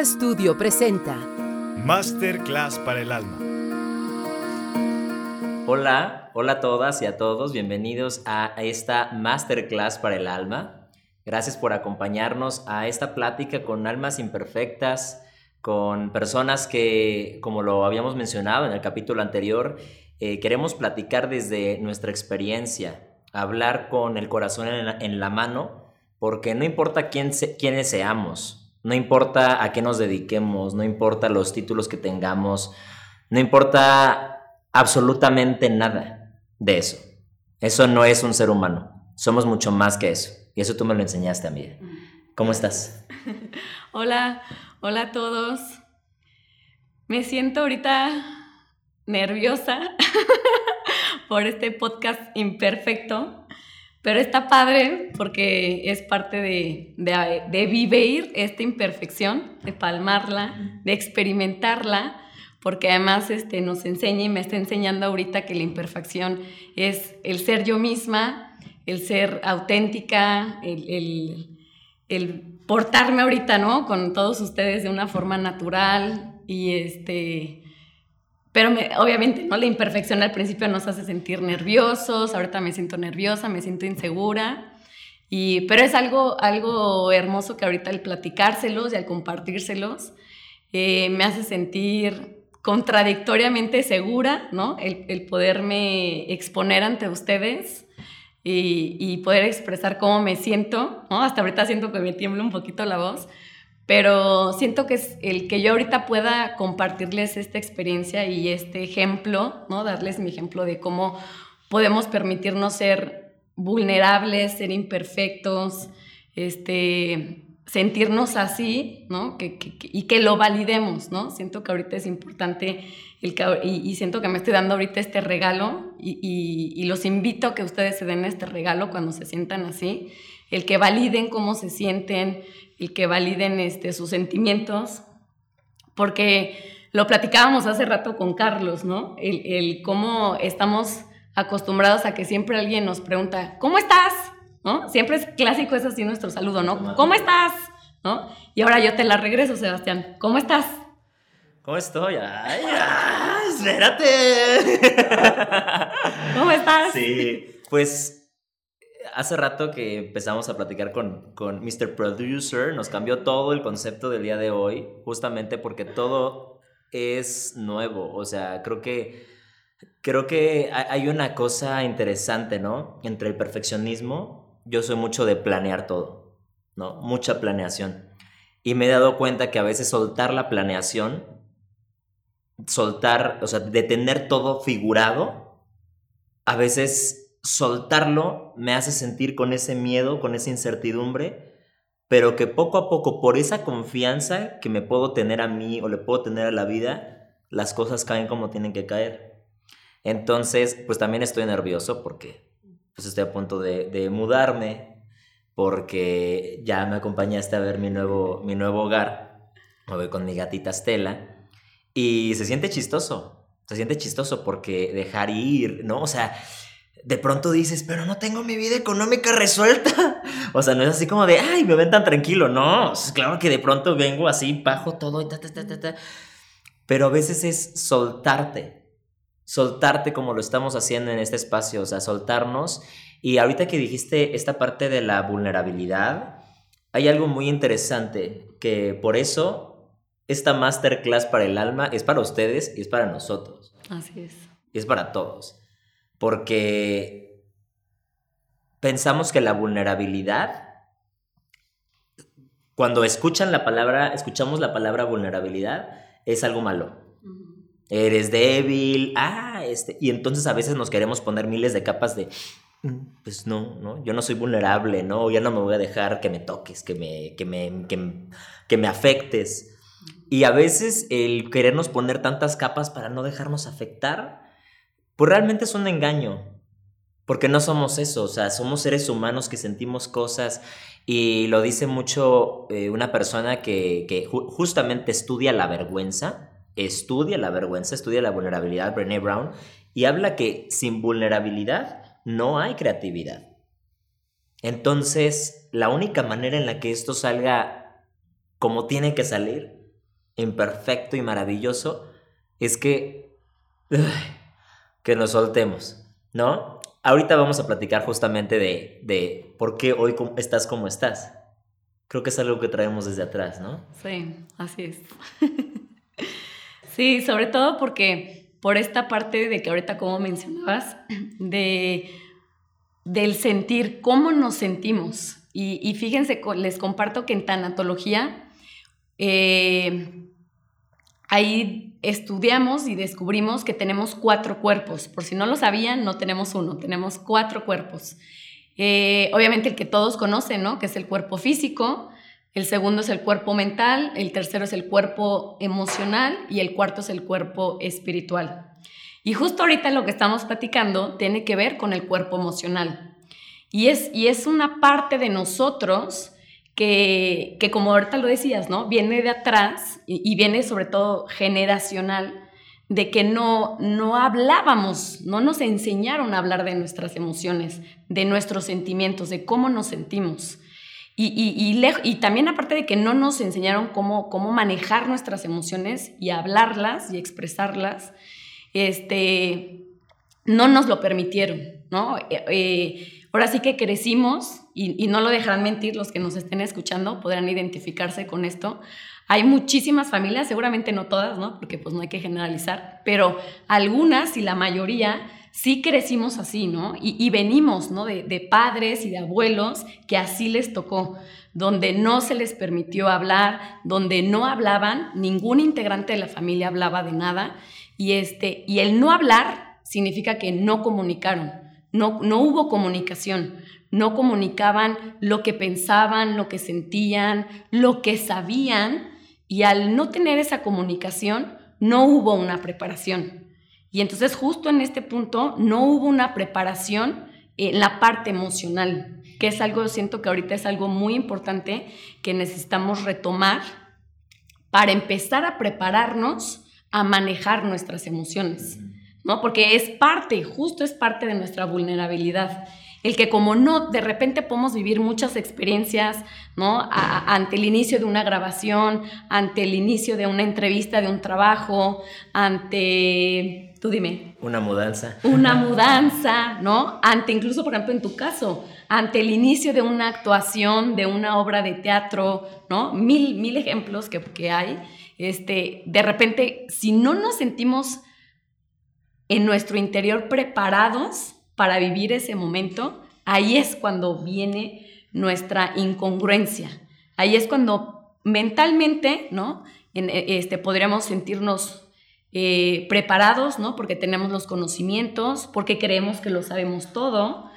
Studio presenta Masterclass para el alma. Hola, hola a todas y a todos, bienvenidos a esta Masterclass para el alma. Gracias por acompañarnos a esta plática con almas imperfectas, con personas que, como lo habíamos mencionado en el capítulo anterior, eh, queremos platicar desde nuestra experiencia, hablar con el corazón en la, mano, porque no importa quién quiénes seamos, no importa a qué nos dediquemos, no importa los títulos que tengamos, no importa absolutamente nada de eso. Eso no es un ser humano, somos mucho más que eso. Y eso tú me lo enseñaste a mí. ¿Cómo estás? Hola, hola a todos. Me siento ahorita nerviosa por este podcast imperfecto, pero está padre porque es parte de, de, vivir esta imperfección, de palmarla, de experimentarla, porque además este, nos enseña y me está enseñando ahorita que la imperfección es el ser yo misma, el ser auténtica, el, el, portarme ahorita, ¿no? Con todos ustedes de una forma natural y este pero obviamente, ¿no? La imperfección al principio nos hace sentir nerviosos, ahorita me siento nerviosa, me siento insegura. Y, pero es algo, algo hermoso que ahorita al platicárselos y al compartírselos eh, me hace sentir contradictoriamente segura, ¿no? El, el poderme exponer ante ustedes y, y, poder expresar cómo me siento, ¿no? Hasta ahorita siento que me tiembla un poquito la voz, pero siento que es el que yo ahorita pueda compartirles esta experiencia y este ejemplo, ¿no? Darles mi ejemplo de cómo podemos permitirnos ser vulnerables, ser imperfectos, este, sentirnos así, ¿no? y que lo validemos, ¿no? Siento que ahorita es importante el y, siento que me estoy dando ahorita este regalo y, y, los invito a que ustedes se den este regalo cuando se sientan así, el que validen cómo se sienten, y que validen este, sus sentimientos, porque lo platicábamos hace rato con Carlos, ¿no? El, cómo estamos acostumbrados a que siempre alguien nos pregunta, ¿cómo estás? ¿No? Siempre es clásico, es así nuestro saludo, ¿no? ¿Cómo estás? ¿No? Y ahora yo te la regreso, Sebastián. ¿Cómo estás? ¿Cómo estoy? ¡Ay, ay espérate! ¿Cómo estás? Sí, pues hace rato que empezamos a platicar con, con Mr. Producer, nos cambió todo el concepto del día de hoy, justamente porque todo es nuevo. O sea, creo que, creo que hay una cosa interesante, ¿no? Entre el perfeccionismo, yo soy mucho de planear todo, ¿no? Mucha planeación. Y me he dado cuenta que a veces soltar la planeación, soltar, o sea, de tener todo figurado, a veces soltarlo me hace sentir con ese miedo, con esa incertidumbre, pero que poco a poco, por esa confianza que me puedo tener a mí o le puedo tener a la vida, las cosas caen como tienen que caer. Entonces, pues también estoy nervioso porque pues estoy a punto de, mudarme, porque ya me acompañaste a ver mi nuevo, mi nuevo hogar, me voy con mi gatita Estela, y se siente chistoso, se siente chistoso porque dejar ir, ¿no? O sea, de pronto dices, pero no tengo mi vida económica resuelta. O sea, no es así como de, ay, me ven tan tranquilo. No, es claro que de pronto vengo así, bajo todo y ta, ta, ta, ta, ta. Pero a veces es soltarte. Soltarte como lo estamos haciendo en este espacio, o sea, soltarnos. Y ahorita que dijiste esta parte de la vulnerabilidad, hay algo muy interesante que por eso esta masterclass para el alma es para ustedes y es para nosotros. Así es. Y es para todos porque pensamos que la vulnerabilidad, cuando escuchan la palabra, escuchamos la palabra vulnerabilidad, es algo malo. Eres débil, ah, este, y entonces a veces nos queremos poner miles de capas de, mm, pues no, no, yo no soy vulnerable, no, ya no me voy a dejar que me toques, que me, que me, que, que me afectes. Y a veces el querernos poner tantas capas para no dejarnos afectar pues realmente es un engaño, porque no somos eso, o sea, somos seres humanos que sentimos cosas y lo dice mucho eh, una persona que, justamente estudia la vergüenza, estudia la vergüenza, estudia la vulnerabilidad, Brené Brown, y habla que sin vulnerabilidad no hay creatividad. Entonces, la única manera en la que esto salga como tiene que salir, imperfecto y maravilloso, es que, que nos soltemos, ¿no? Ahorita vamos a platicar justamente de, de por qué hoy estás como estás. Creo que es algo que traemos desde atrás, ¿no? Sí, así es. sí, sobre todo porque por esta parte de que ahorita como mencionabas, de, del sentir, cómo nos sentimos. Y, fíjense, les comparto que en tanatología, eh, ahí estudiamos y descubrimos que tenemos cuatro cuerpos. Por si no lo sabían, no tenemos uno, tenemos cuatro cuerpos. Eh, obviamente el que todos conocen, ¿no? Que es el cuerpo físico, el segundo es el cuerpo mental, el tercero es el cuerpo emocional y el cuarto es el cuerpo espiritual. Y justo ahorita lo que estamos platicando tiene que ver con el cuerpo emocional. Y es, y es una parte de nosotros que, que, como ahorita lo decías, ¿no? Viene de atrás y, viene sobre todo generacional, de que no, no hablábamos, no nos enseñaron a hablar de nuestras emociones, de nuestros sentimientos, de cómo nos sentimos. Y, y, y, también aparte de que no nos enseñaron cómo, cómo manejar nuestras emociones y hablarlas y expresarlas, este, no nos lo permitieron, ¿no? Eh, eh, ahora sí que crecimos, y, no lo dejarán mentir los que nos estén escuchando, podrán identificarse con esto. Hay muchísimas familias, seguramente no todas, ¿no? Porque pues no hay que generalizar, pero algunas y la mayoría sí crecimos así, ¿no? Y, venimos, ¿no? De, de, padres y de abuelos que así les tocó, donde no se les permitió hablar, donde no hablaban, ningún integrante de la familia hablaba de nada, y, este, y el no hablar significa que no comunicaron, no, no hubo comunicación, no comunicaban lo que pensaban, lo que sentían, lo que sabían, y al no tener esa comunicación, no hubo una preparación. Y entonces justo en este punto no hubo una preparación en la parte emocional, que es algo, siento que ahorita es algo muy importante que necesitamos retomar para empezar a prepararnos a manejar nuestras emociones, ¿no? Porque es parte, justo es parte de nuestra vulnerabilidad el que como no, de repente podemos vivir muchas experiencias, ¿no? ante el inicio de una grabación, ante el inicio de una entrevista, de un trabajo, ante, tú dime. Una mudanza. Una mudanza, ¿no? Ante incluso, por ejemplo, en tu caso, ante el inicio de una actuación, de una obra de teatro, ¿no? Mil, mil ejemplos que, que hay. Este, de repente, si no nos sentimos en nuestro interior preparados, para vivir ese momento, ahí es cuando viene nuestra incongruencia. Ahí es cuando mentalmente, ¿no? E, este, podríamos sentirnos eh, preparados, ¿no? Porque tenemos los conocimientos, porque creemos que lo sabemos todo,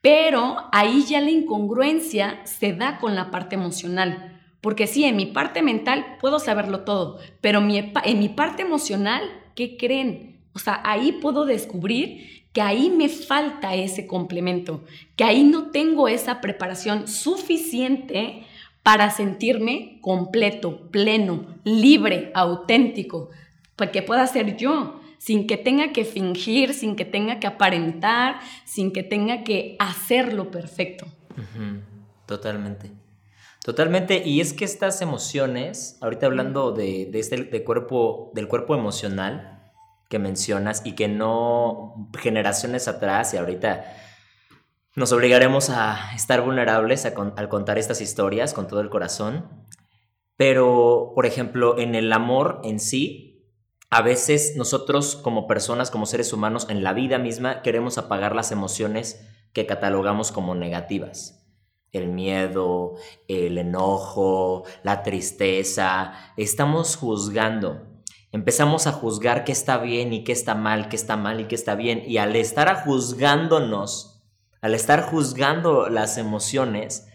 pero ahí ya la incongruencia se da con la parte emocional. Porque sí, en mi parte mental puedo saberlo todo, pero en mi parte emocional, ¿qué creen? O sea, ahí puedo descubrir que ahí me falta ese complemento, que ahí no tengo esa preparación suficiente para sentirme completo, pleno, libre, auténtico, para que pueda ser yo, sin que tenga que fingir, sin que tenga que aparentar, sin que tenga que hacerlo perfecto. Totalmente. Totalmente, y es que estas emociones, ahorita hablando de, este, cuerpo, del cuerpo emocional, que mencionas y que no generaciones atrás y ahorita nos obligaremos a estar vulnerables al contar estas historias con todo el corazón. Pero, por ejemplo, en el amor en sí, a veces nosotros como personas, como seres humanos, en la vida misma queremos apagar las emociones que catalogamos como negativas. El miedo, el enojo, la tristeza. Estamos juzgando empezamos a juzgar qué está bien y qué está mal, qué está mal y qué está bien. Y al estar juzgándonos, al estar juzgando las emociones,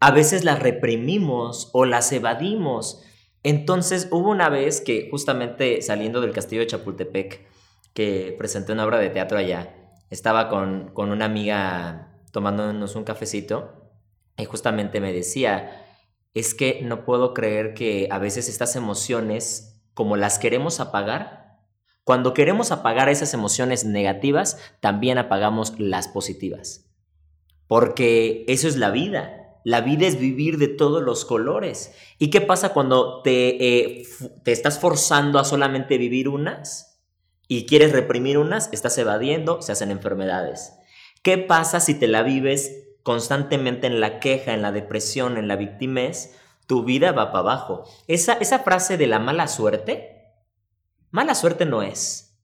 a veces las reprimimos o las evadimos. Entonces hubo una vez que justamente saliendo del castillo de Chapultepec, que presenté una obra de teatro allá, estaba con, con una amiga tomándonos un cafecito y justamente me decía, es que no puedo creer que a veces estas emociones como las queremos apagar, cuando queremos apagar esas emociones negativas, también apagamos las positivas. Porque eso es la vida. La vida es vivir de todos los colores. ¿Y qué pasa cuando te, eh, te estás forzando a solamente vivir unas y quieres reprimir unas? Estás evadiendo, se hacen enfermedades. ¿Qué pasa si te la vives constantemente en la queja, en la depresión, en la victimez? Tu vida va para abajo. Esa, esa frase de la mala suerte, mala suerte no es.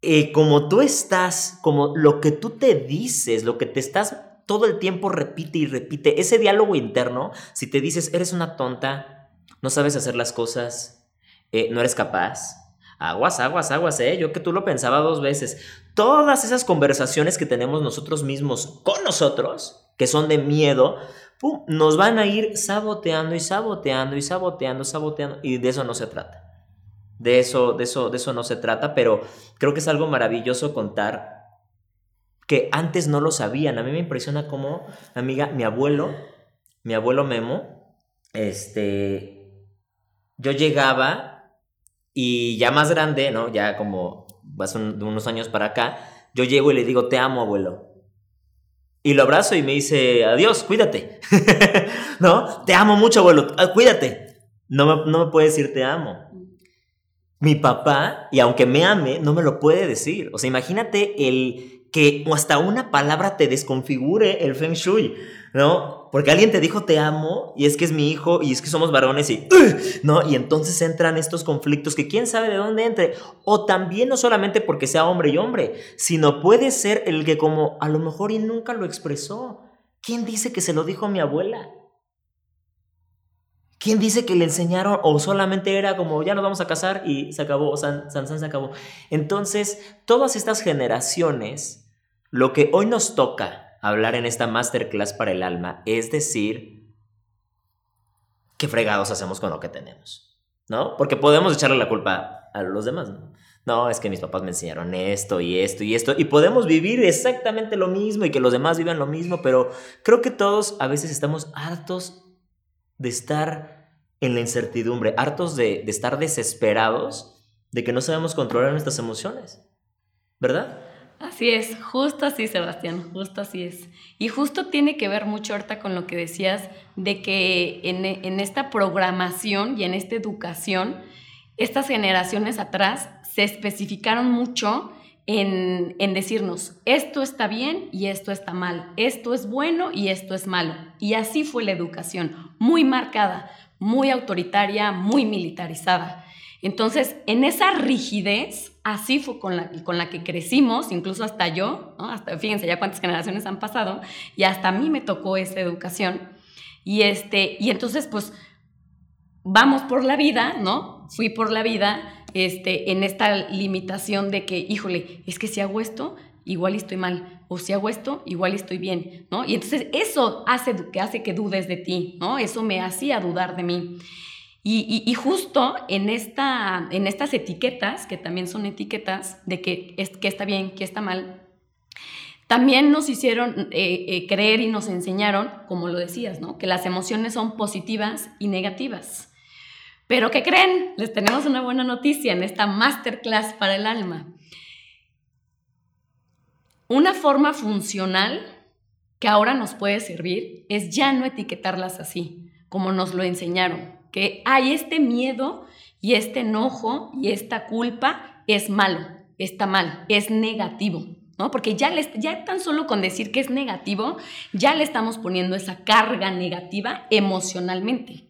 Eh, como tú estás, como lo que tú te dices, lo que te estás todo el tiempo repite y repite, ese diálogo interno, si te dices, eres una tonta, no sabes hacer las cosas, eh, no eres capaz, aguas, aguas, aguas, eh, yo que tú lo pensaba dos veces, todas esas conversaciones que tenemos nosotros mismos con nosotros, que son de miedo, nos van a ir saboteando y saboteando y saboteando, saboteando, y de eso no se trata. De eso, de eso, de eso no se trata, pero creo que es algo maravilloso contar que antes no lo sabían. A mí me impresiona cómo, amiga, mi abuelo, mi abuelo Memo, este, yo llegaba y ya más grande, ¿no? Ya como hace unos años para acá, yo llego y le digo, te amo, abuelo. Y lo abrazo y me dice, adiós, cuídate. ¿No? Te amo mucho, abuelo, ah, cuídate. No me, no me puede decir te amo mi papá, y aunque me ame, no me lo puede decir. O sea, imagínate el que hasta una palabra te desconfigure el feng shui, ¿no? Porque alguien te dijo te amo y es que es mi hijo y es que somos varones y, ¿no? Y entonces entran estos conflictos que quién sabe de dónde entre. O también no solamente porque sea hombre y hombre, sino puede ser el que como a lo mejor y nunca lo expresó. ¿Quién dice que se lo dijo a mi abuela? ¿Quién dice que le enseñaron o solamente era como ya nos vamos a casar y se acabó, o San, se acabó? Entonces, todas estas generaciones, lo que hoy nos toca hablar en esta masterclass para el alma es decir, qué fregados hacemos con lo que tenemos, ¿no? Porque podemos echarle la culpa a los demás, ¿no? No, es que mis papás me enseñaron esto y esto y esto, y podemos vivir exactamente lo mismo y que los demás vivan lo mismo, pero creo que todos a veces estamos hartos de estar en la incertidumbre, hartos de, estar desesperados de que no sabemos controlar nuestras emociones, ¿verdad? Así es, justo así, Sebastián, justo así es. Y justo tiene que ver mucho ahorita con lo que decías de que en, en, esta programación y en esta educación, estas generaciones atrás se especificaron mucho en, en, decirnos, esto está bien y esto está mal, esto es bueno y esto es malo. Y así fue la educación, muy marcada, muy autoritaria, muy militarizada. Entonces, en esa rigidez, así fue con la, con la que crecimos, incluso hasta yo, hasta, fíjense ya cuántas generaciones han pasado, y hasta a mí me tocó esa educación. Y, este, y entonces, pues, vamos por la vida, ¿no? Fui por la vida este, en esta limitación de que, híjole, es que si hago esto, igual estoy mal, o si hago esto, igual estoy bien, ¿no? Y entonces eso hace que, hace que dudes de ti, ¿no? Eso me hacía dudar de mí. Y, justo en, esta, en estas etiquetas, que también son etiquetas de que, es, que está bien, que está mal, también nos hicieron eh, eh, creer y nos enseñaron, como lo decías, ¿no? Que las emociones son positivas y negativas. Pero ¿qué creen? Les tenemos una buena noticia en esta masterclass para el alma. Una forma funcional que ahora nos puede servir es ya no etiquetarlas así, como nos lo enseñaron, que hay este miedo y este enojo y esta culpa es malo, está mal, es negativo. ¿no? Porque ya, les, ya tan solo con decir que es negativo, ya le estamos poniendo esa carga negativa emocionalmente.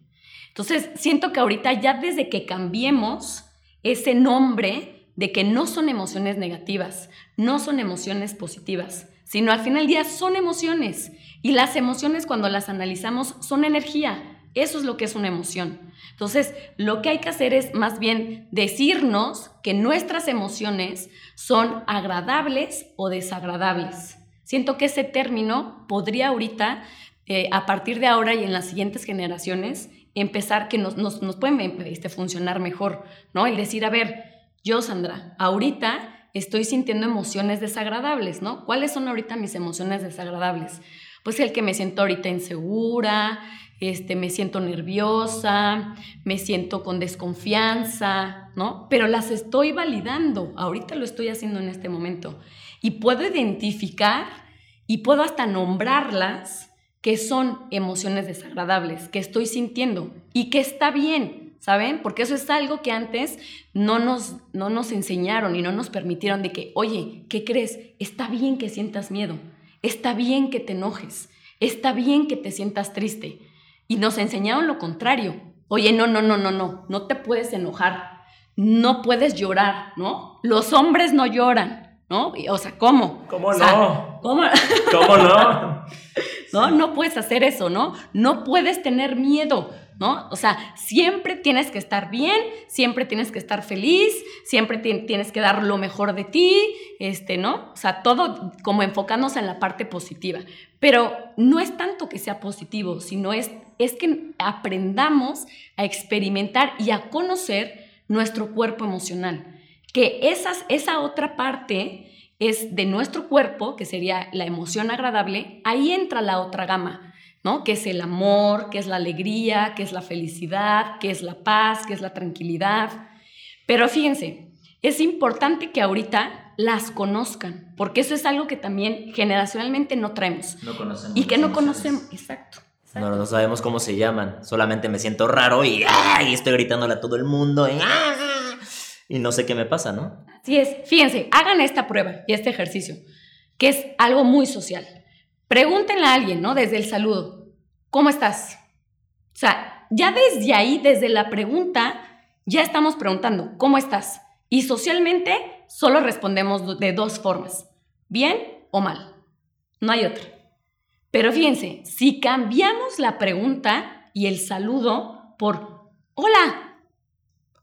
Entonces, siento que ahorita ya desde que cambiemos ese nombre de que no son emociones negativas, no son emociones positivas, sino al final del día son emociones. Y las emociones cuando las analizamos son energía. Eso es lo que es una emoción. Entonces, lo que hay que hacer es más bien decirnos que nuestras emociones son agradables o desagradables. Siento que ese término podría ahorita, eh, a partir de ahora y en las siguientes generaciones, empezar que nos, nos, nos pueden este, funcionar mejor, ¿no? El decir, a ver, yo, Sandra, ahorita estoy sintiendo emociones desagradables, ¿no? ¿Cuáles son ahorita mis emociones desagradables? Pues el que me siento ahorita insegura, este, me siento nerviosa, me siento con desconfianza, ¿no? Pero las estoy validando, ahorita lo estoy haciendo en este momento. Y puedo identificar y puedo hasta nombrarlas que son emociones desagradables, que estoy sintiendo y que está bien, ¿saben? Porque eso es algo que antes no nos, no nos enseñaron y no nos permitieron de que, oye, ¿qué crees? Está bien que sientas miedo, está bien que te enojes, está bien que te sientas triste. Y nos enseñaron lo contrario. Oye, no, no, no, no, no, no te puedes enojar, no puedes llorar, ¿no? Los hombres no lloran, ¿no? O sea, ¿cómo? ¿Cómo no? ¿Cómo? ¿Cómo no? ¿no? No puedes hacer eso, ¿no? No puedes tener miedo, ¿no? O sea, siempre tienes que estar bien, siempre tienes que estar feliz, siempre tienes que dar lo mejor de ti, este, ¿no? O sea, todo como enfocándose en la parte positiva. Pero no es tanto que sea positivo, sino es, es que aprendamos a experimentar y a conocer nuestro cuerpo emocional. Que esas, esa otra parte es de nuestro cuerpo, que sería la emoción agradable, ahí entra la otra gama, ¿no? Que es el amor, que es la alegría, que es la felicidad, que es la paz, que es la tranquilidad. Pero fíjense, es importante que ahorita las conozcan, porque eso es algo que también generacionalmente no traemos. No conocemos. Y que no conocemos, exacto. No, no sabemos cómo se llaman. Solamente me siento raro y, estoy gritándole a todo el mundo. Y, y no sé qué me pasa, ¿no? Así es. Fíjense, hagan esta prueba y este ejercicio, que es algo muy social. Pregúntenle a alguien, ¿no? Desde el saludo, ¿cómo estás? O sea, ya desde ahí, desde la pregunta, ya estamos preguntando, ¿cómo estás? Y socialmente solo respondemos de dos formas, bien o mal. No hay otra. Pero fíjense, si cambiamos la pregunta y el saludo por, hola,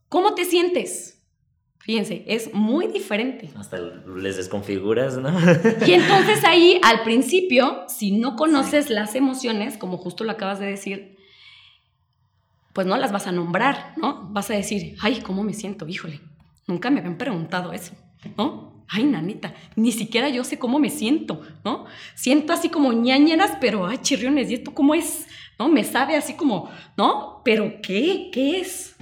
¿cómo te sientes? Fíjense, es muy diferente. Hasta les desconfiguras, ¿no? Y entonces ahí, al principio, si no conoces las emociones, como justo lo acabas de decir, pues no las vas a nombrar, ¿no? Vas a decir, ay, ¿cómo me siento? Híjole, nunca me habían preguntado eso, ¿no? Ay, nanita, ni siquiera yo sé cómo me siento, ¿no? Siento así como ñañeras, pero, ay, chirriones, ¿y esto cómo es? ¿No? Me sabe así como, ¿no? Pero, ¿qué? ¿Qué es?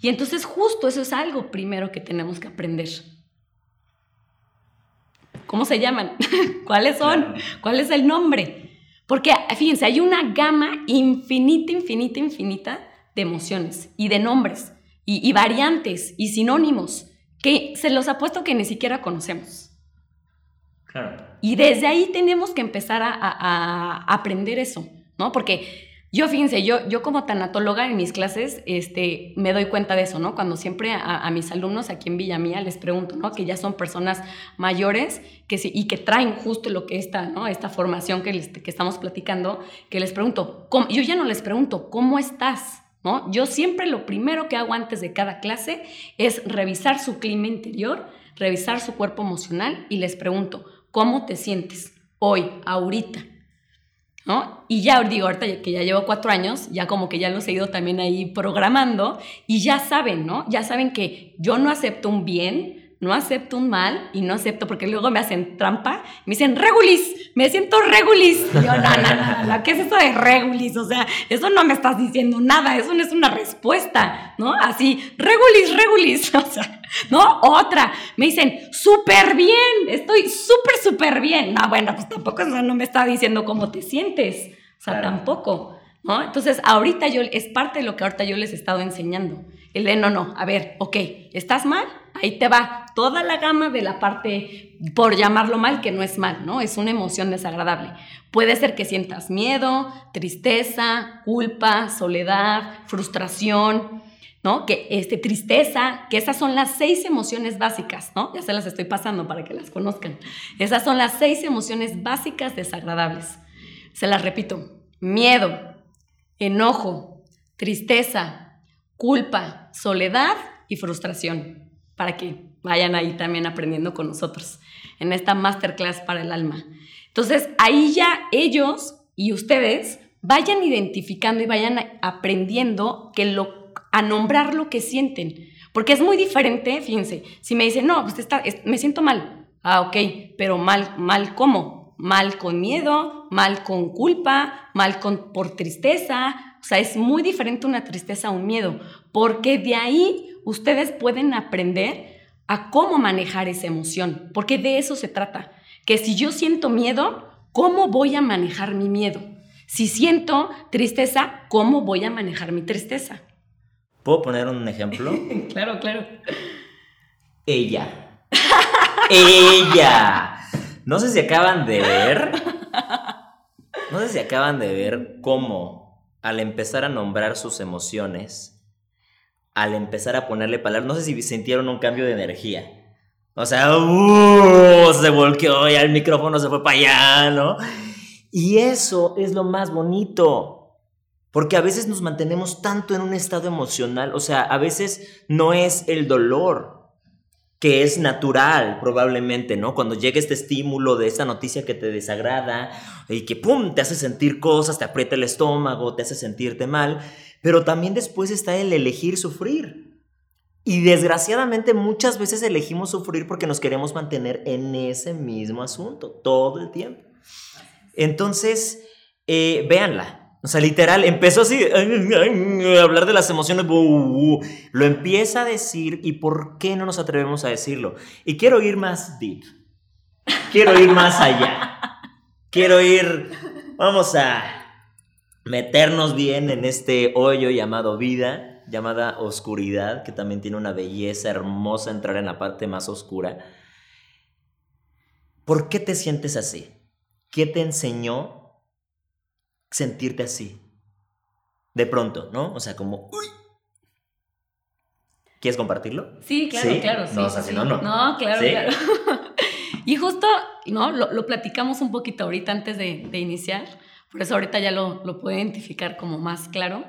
Y entonces justo eso es algo primero que tenemos que aprender. ¿Cómo se llaman? ¿Cuáles son? ¿Cuál es el nombre? Porque fíjense, hay una gama infinita, infinita, infinita de emociones y de nombres y, variantes y sinónimos que se los apuesto que ni siquiera conocemos. Claro. Y desde ahí tenemos que empezar a, a aprender eso, ¿no? Porque yo, fíjense, yo, yo como tanatóloga en mis clases este, me doy cuenta de eso, ¿no? Cuando siempre a, mis alumnos aquí en Villamía les pregunto, ¿no? Que ya son personas mayores que y que traen justo lo que está, ¿no? Esta formación que, que estamos platicando, que les pregunto, ¿cómo? yo ya no les pregunto, ¿cómo estás? ¿No? Yo siempre lo primero que hago antes de cada clase es revisar su clima interior, revisar su cuerpo emocional y les pregunto, ¿cómo te sientes hoy, ahorita? ¿no? Y ya digo, ahorita que ya llevo cuatro años, ya como que ya los he ido también ahí programando y ya saben, ¿no? Ya saben que yo no acepto un bien, no acepto un mal y no acepto porque luego me hacen trampa, me dicen regulis, me siento regulis. yo, no, no, no, ¿qué es eso de regulis? O sea, eso no me estás diciendo nada, eso no es una respuesta, ¿no? Así, regulis, regulis, o sea, ¿no? Otra, me dicen, súper bien, estoy súper, súper bien. No, bueno, pues tampoco eso no me está diciendo cómo te sientes, o sea, tampoco. ¿No? Entonces, ahorita yo, es parte de lo que ahorita yo les he estado enseñando. El de, no, no, a ver, ok, ¿estás mal? Ahí te va toda la gama de la parte, por llamarlo mal, que no es mal, ¿no? Es una emoción desagradable. Puede ser que sientas miedo, tristeza, culpa, soledad, frustración, ¿no? Que este, tristeza, que esas son las seis emociones básicas, ¿no? Ya se las estoy pasando para que las conozcan. Esas son las seis emociones básicas desagradables. Se las repito. Miedo, enojo, tristeza, culpa, soledad y frustración para que vayan ahí también aprendiendo con nosotros en esta masterclass para el alma. Entonces, ahí ya ellos y ustedes vayan identificando y vayan aprendiendo que lo, a nombrar lo que sienten. Porque es muy diferente, fíjense, si me dicen, no, pues está, me siento mal. Ah, ok, pero mal, mal cómo? Mal con miedo, mal con culpa, mal con, por tristeza. O sea, es muy diferente una tristeza a un miedo, porque de ahí ustedes pueden aprender a cómo manejar esa emoción, porque de eso se trata. Que si yo siento miedo, ¿cómo voy a manejar mi miedo? Si siento tristeza, ¿cómo voy a manejar mi tristeza? ¿Puedo poner un ejemplo? claro, claro. Ella. Ella. No sé si acaban de ver. No sé si acaban de ver cómo al empezar a nombrar sus emociones, al empezar a ponerle palabras, no sé si sintieron un cambio de energía. O sea, uh, se volteó y el micrófono se fue para allá, ¿no? Y eso es lo más bonito. Porque a veces nos mantenemos tanto en un estado emocional, o sea, a veces no es el dolor, que es natural probablemente, ¿no? Cuando llega este estímulo de esa noticia que te desagrada y que, ¡pum!, te hace sentir cosas, te aprieta el estómago, te hace sentirte mal, pero también después está el elegir sufrir. Y desgraciadamente muchas veces elegimos sufrir porque nos queremos mantener en ese mismo asunto todo el tiempo. Entonces, eh, véanla. O sea, literal, empezó así a hablar de las emociones. lo empieza a decir y ¿por qué no nos atrevemos a decirlo? Y quiero ir más deep. Quiero ir más allá. Quiero ir, vamos a meternos bien en este hoyo llamado vida llamada Oscuridad, que también tiene una belleza hermosa entrar en la parte más oscura. ¿Por qué te sientes así? ¿Qué te enseñó sentirte así? De pronto, ¿no? O sea, como... Uy. ¿Quieres compartirlo? Sí, claro, claro. no, o sea, si no, no. No, claro, claro. y justo, ¿no? Lo, platicamos un poquito ahorita antes de, iniciar. Por eso ahorita ya lo, lo puedo identificar como más claro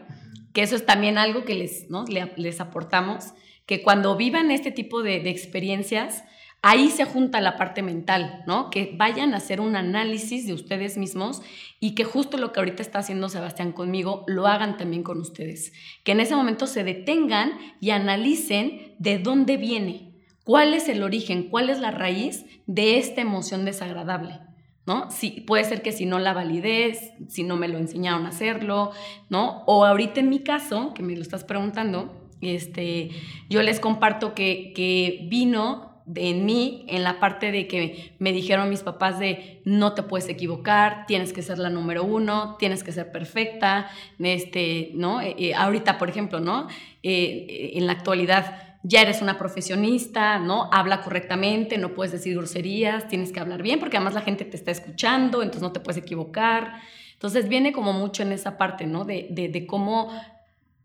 que eso es también algo que les, ¿no? les aportamos, que cuando vivan este tipo de, de, experiencias, ahí se junta la parte mental, ¿no? Que vayan a hacer un análisis de ustedes mismos y que justo lo que ahorita está haciendo Sebastián conmigo, lo hagan también con ustedes. Que en ese momento se detengan y analicen de dónde viene, cuál es el origen, cuál es la raíz de esta emoción desagradable. ¿No? puede ser que si no la validez, si no me lo enseñaron a hacerlo, ¿no? O ahorita en mi caso, que me lo estás preguntando, este, yo les comparto que, que vino en mí en la parte de que me dijeron mis papás de no te puedes equivocar, tienes que ser la número uno, tienes que ser perfecta, este, ¿no? Eh, eh, ahorita, por ejemplo, ¿no? Eh, en la actualidad, ya eres una profesionista, ¿no? Habla correctamente, no puedes decir groserías, tienes que hablar bien porque además la gente te está escuchando, entonces no te puedes equivocar. Entonces viene como mucho en esa parte, ¿no? De, de, cómo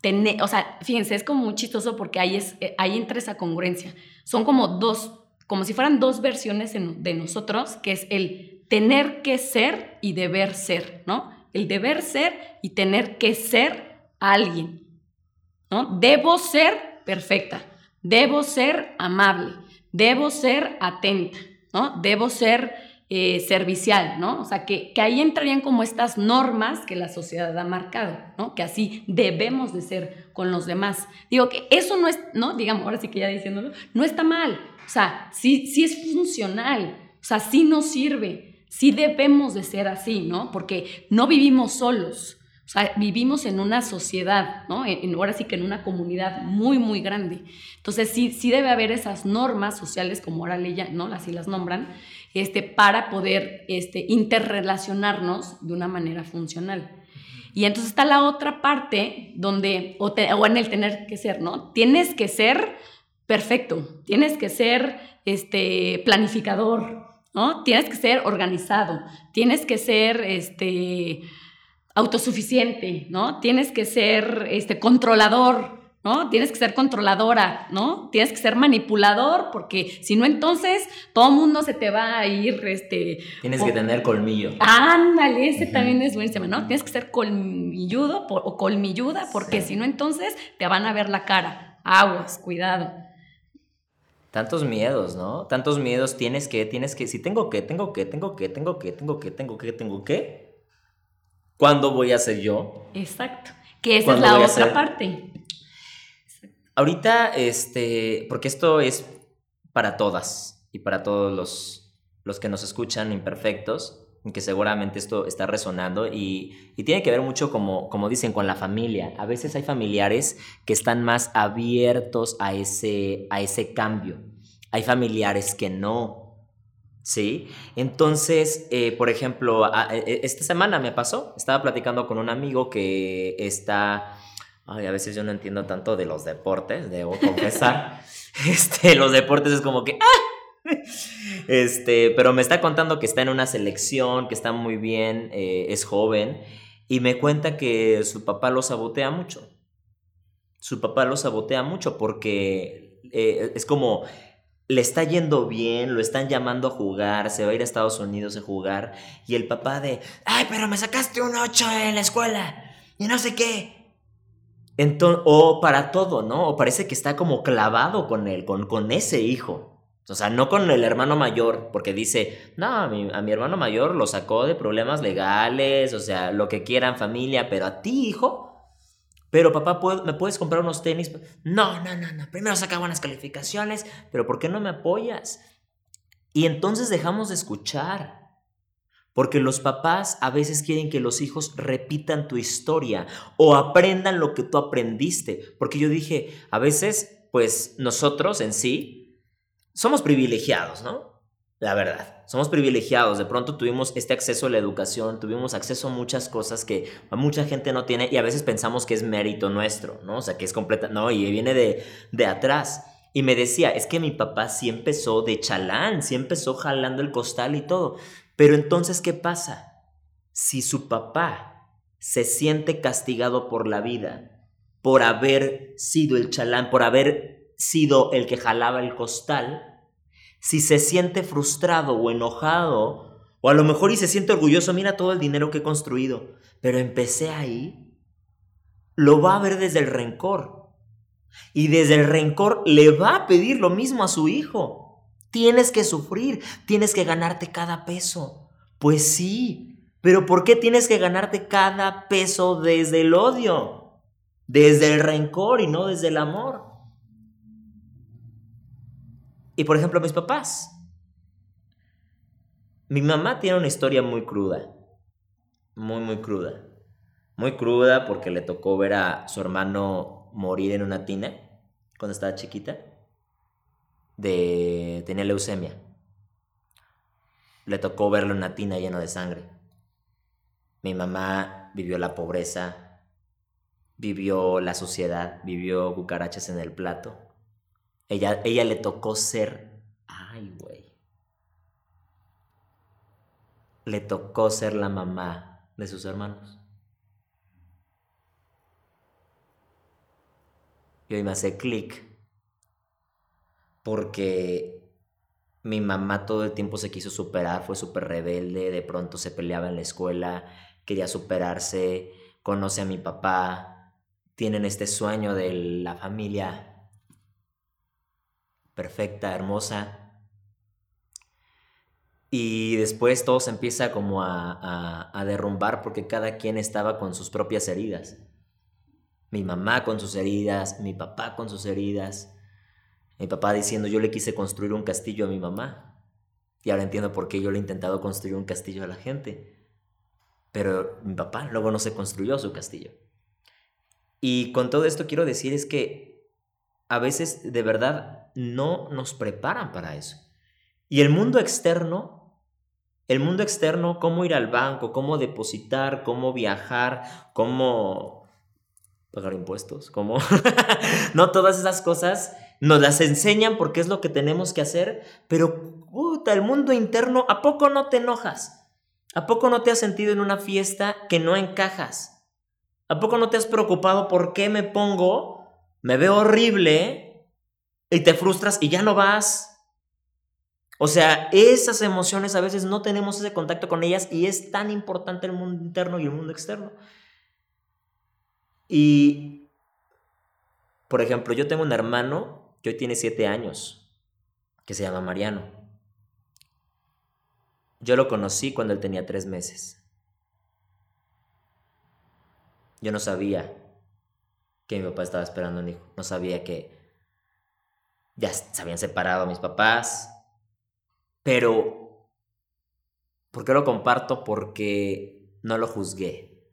tener, o sea, fíjense, es como muy chistoso porque ahí, es, eh, ahí entra esa congruencia. Son como dos, como si fueran dos versiones de nosotros, que es el tener que ser y deber ser, ¿no? El deber ser y tener que ser alguien, ¿no? Debo ser perfecta Debo ser amable, debo ser atenta, ¿no? Debo ser eh, servicial, ¿no? O sea, que, que, ahí entrarían como estas normas que la sociedad ha marcado, ¿no? Que así debemos de ser con los demás. Digo que eso no es, ¿no? Digamos, ahora sí que ya diciéndolo, no está mal. O sea, sí, sí es funcional. O sea, sí nos sirve. Sí debemos de ser así, ¿no? Porque no vivimos solos. O sea, vivimos en una sociedad, ¿no? En, ahora sí que en una comunidad muy, muy grande. Entonces, sí, sí debe haber esas normas sociales, como ahora le, ¿no? Así las nombran, este, para poder este, interrelacionarnos de una manera funcional. Y entonces está la otra parte donde, o, o, en el tener que ser, ¿no? Tienes que ser perfecto, tienes que ser este, planificador, ¿no? Tienes que ser organizado, tienes que ser, este, autosuficiente, ¿no? Tienes que ser este, controlador, ¿no? Tienes que ser controladora, ¿no? Tienes que ser manipulador, porque si no, entonces todo el mundo se te va a ir, este... Tienes que tener colmillo. Ándale, ese también es buenísimo, ¿no? Tienes que ser colmilludo o colmilluda, porque si no, entonces te van a ver la cara. Aguas, cuidado. Tantos miedos, ¿no? Tantos miedos tienes que, tienes que, si tengo que, tengo que, tengo que, tengo que, tengo que, tengo que, tengo que, ¿Cuándo voy a ser yo? Exacto. Que esa es la otra parte. Ahorita, este, porque esto es para todas y para todos los, los que nos escuchan imperfectos, que seguramente esto está resonando y, y, tiene que ver mucho, como, como dicen, con la familia. A veces hay familiares que están más abiertos a ese, a ese cambio. Hay familiares que no. ¿Sí? Entonces, eh, por ejemplo, a- e- e- esta semana me pasó, estaba platicando con un amigo que está, ay, a veces yo no entiendo tanto de los deportes, debo confesar, este, los deportes es como que, ¡ah! Este, pero me está contando que está en una selección, que está muy bien, eh, es joven, y me cuenta que su papá lo sabotea mucho. Su papá lo sabotea mucho porque eh, es como le está yendo bien, lo están llamando a jugar, se va a ir a Estados Unidos a jugar, y el papá de, ay, pero me sacaste un 8 en la escuela, y no sé qué. Entonces, o para todo, ¿no? O parece que está como clavado con él, con, con ese hijo. O sea, no con el hermano mayor, porque dice, no, a mi, a mi hermano mayor lo sacó de problemas legales, o sea, lo que quieran familia, pero a ti, hijo, pero papá, ¿puedo- ¿me puedes comprar unos tenis? No, no, no, no, primero saca buenas calificaciones, pero ¿por qué no me apoyas? Y entonces dejamos de escuchar. Porque los papás a veces quieren que los hijos repitan tu historia o aprendan lo que tú aprendiste. Porque yo dije, a veces, pues nosotros en sí somos privilegiados, ¿no? La verdad, somos privilegiados. De pronto tuvimos este acceso a la educación, tuvimos acceso a muchas cosas que mucha gente no tiene y a veces pensamos que es mérito nuestro, ¿no? O sea, que es completa, no, y viene de, de atrás. Y me decía, es que mi papá sí empezó de chalán, sí empezó jalando el costal y todo. Pero entonces, ¿qué pasa? Si su papá se siente castigado por la vida, por haber sido el chalán, por haber sido el que jalaba el costal, si se siente frustrado o enojado, o a lo mejor y se siente orgulloso, mira todo el dinero que he construido, pero empecé ahí, lo va a ver desde el rencor. Y desde el rencor le va a pedir lo mismo a su hijo. Tienes que sufrir, tienes que ganarte cada peso. Pues sí, pero ¿por qué tienes que ganarte cada peso desde el odio? Desde el rencor y no desde el amor. Y por ejemplo, mis papás. Mi mamá tiene una historia muy cruda. Muy, muy cruda. Muy cruda porque le tocó ver a su hermano morir en una tina cuando estaba chiquita. De... tenía leucemia. Le tocó verlo en una tina lleno de sangre. Mi mamá vivió la pobreza, vivió la suciedad, vivió cucarachas en el plato. Ella, ella le tocó ser. Ay, güey. Le tocó ser la mamá de sus hermanos. Y hoy me hace clic. Porque mi mamá todo el tiempo se quiso superar, fue súper rebelde, de pronto se peleaba en la escuela, quería superarse, conoce a mi papá, tienen este sueño de la familia perfecta, hermosa. Y después todo se empieza como a, derrumbar porque cada quien estaba con sus propias heridas. Mi mamá con sus heridas, mi papá con sus heridas. Mi papá diciendo yo le quise construir un castillo a mi mamá. Y ahora entiendo por qué yo le he intentado construir un castillo a la gente. Pero mi papá luego no se construyó su castillo. Y con todo esto quiero decir es que a veces de verdad no nos preparan para eso. Y el mundo externo, el mundo externo, cómo ir al banco, cómo depositar, cómo viajar, cómo pagar impuestos, cómo... no, todas esas cosas nos las enseñan porque es lo que tenemos que hacer, pero puta, el mundo interno, ¿a poco no te enojas? ¿A poco no te has sentido en una fiesta que no encajas? ¿A poco no te has preocupado por qué me pongo? Me veo horrible y te frustras y ya no vas. O sea, esas emociones a veces no tenemos ese contacto con ellas y es tan importante el mundo interno y el mundo externo. Y, por ejemplo, yo tengo un hermano que hoy tiene siete años, que se llama Mariano. Yo lo conocí cuando él tenía tres meses. Yo no sabía que mi papá estaba esperando un hijo. No sabía que ya se habían separado mis papás. Pero, ¿por qué lo comparto? Porque no lo juzgué.